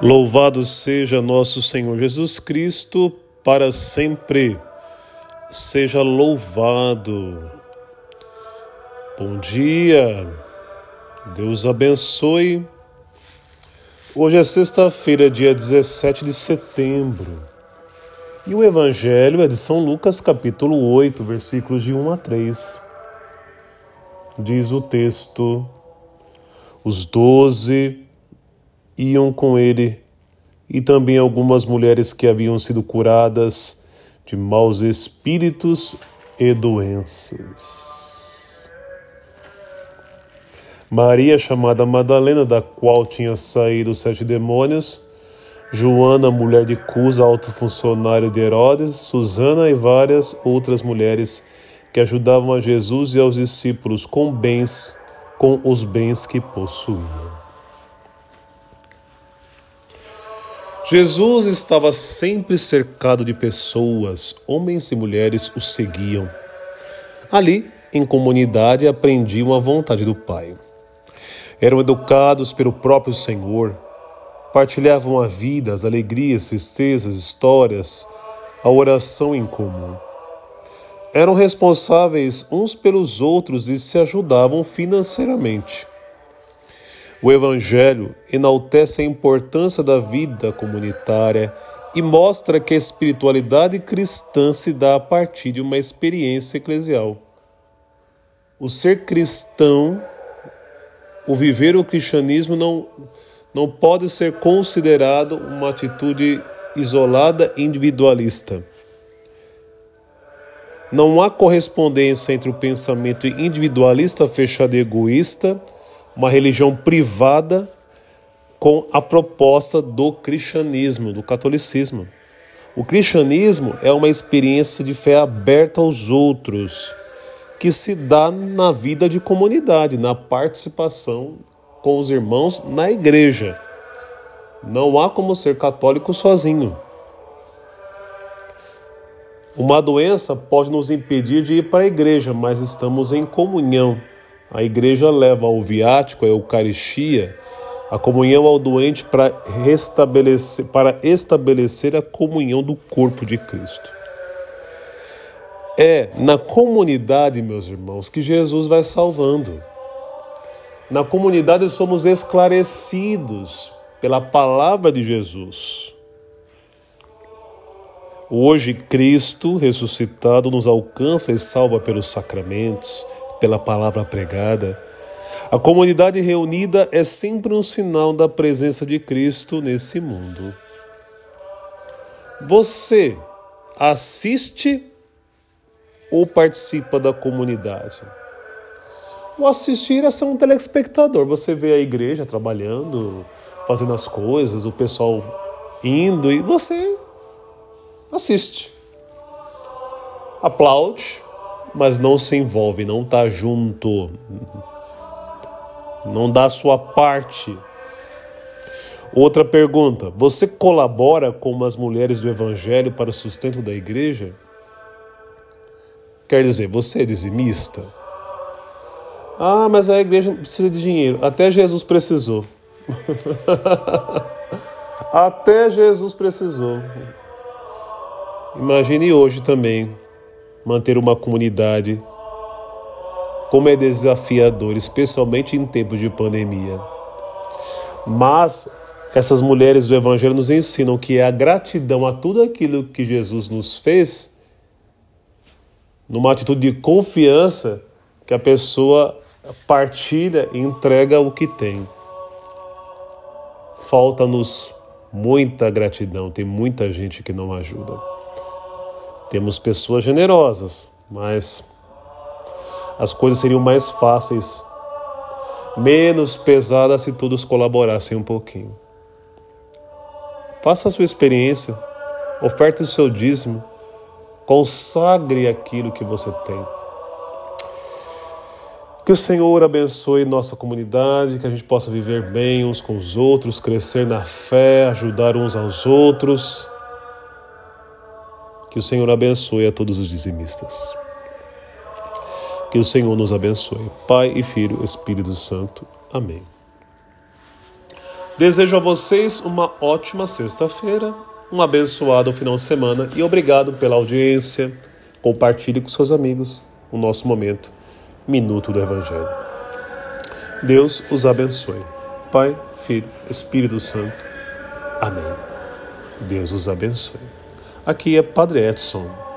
Louvado seja nosso Senhor Jesus Cristo, para sempre seja louvado. Bom dia, Deus abençoe. Hoje é sexta-feira, dia 17 de setembro, e o Evangelho é de São Lucas, capítulo 8, versículos de 1 a 3. Diz o texto: Os doze iam com ele e também algumas mulheres que haviam sido curadas de maus espíritos e doenças. Maria, chamada Madalena, da qual tinha saído os sete demônios, Joana, mulher de Cusa, alto funcionário de Herodes, Susana e várias outras mulheres que ajudavam a Jesus e aos discípulos com bens, com os bens que possuíam. Jesus estava sempre cercado de pessoas, homens e mulheres o seguiam. Ali, em comunidade, aprendiam a vontade do Pai. Eram educados pelo próprio Senhor, partilhavam a vida, as alegrias, tristezas, histórias, a oração em comum. Eram responsáveis uns pelos outros e se ajudavam financeiramente. O Evangelho enaltece a importância da vida comunitária e mostra que a espiritualidade cristã se dá a partir de uma experiência eclesial. O ser cristão, o viver o cristianismo não, não pode ser considerado uma atitude isolada individualista. Não há correspondência entre o pensamento individualista fechado e egoísta uma religião privada com a proposta do cristianismo, do catolicismo. O cristianismo é uma experiência de fé aberta aos outros, que se dá na vida de comunidade, na participação com os irmãos na igreja. Não há como ser católico sozinho. Uma doença pode nos impedir de ir para a igreja, mas estamos em comunhão a igreja leva ao viático, a Eucaristia, a comunhão ao doente para restabelecer, para estabelecer a comunhão do corpo de Cristo. É na comunidade, meus irmãos, que Jesus vai salvando. Na comunidade somos esclarecidos pela palavra de Jesus. Hoje, Cristo ressuscitado nos alcança e salva pelos sacramentos pela palavra pregada. A comunidade reunida é sempre um sinal da presença de Cristo nesse mundo. Você assiste ou participa da comunidade? O assistir é ser um telespectador. Você vê a igreja trabalhando, fazendo as coisas, o pessoal indo e você assiste. Aplaude, mas não se envolve, não está junto, não dá a sua parte. Outra pergunta: você colabora com as mulheres do Evangelho para o sustento da igreja? Quer dizer, você é dizimista? Ah, mas a igreja precisa de dinheiro. Até Jesus precisou. Até Jesus precisou. Imagine hoje também manter uma comunidade. Como é desafiador, especialmente em tempos de pandemia. Mas essas mulheres do Evangelho nos ensinam que é a gratidão a tudo aquilo que Jesus nos fez, numa atitude de confiança, que a pessoa partilha e entrega o que tem. Falta-nos muita gratidão, tem muita gente que não ajuda. Temos pessoas generosas, mas as coisas seriam mais fáceis, menos pesadas se todos colaborassem um pouquinho. Faça a sua experiência, oferte o seu dízimo, consagre aquilo que você tem. Que o Senhor abençoe nossa comunidade, que a gente possa viver bem uns com os outros, crescer na fé, ajudar uns aos outros que o Senhor abençoe a todos os dizimistas. Que o Senhor nos abençoe. Pai e Filho, Espírito Santo. Amém. Desejo a vocês uma ótima sexta-feira, um abençoado final de semana e obrigado pela audiência. Compartilhe com seus amigos o nosso momento, Minuto do Evangelho. Deus os abençoe. Pai, Filho, Espírito Santo. Amém. Deus os abençoe. Aqui é Padre Edson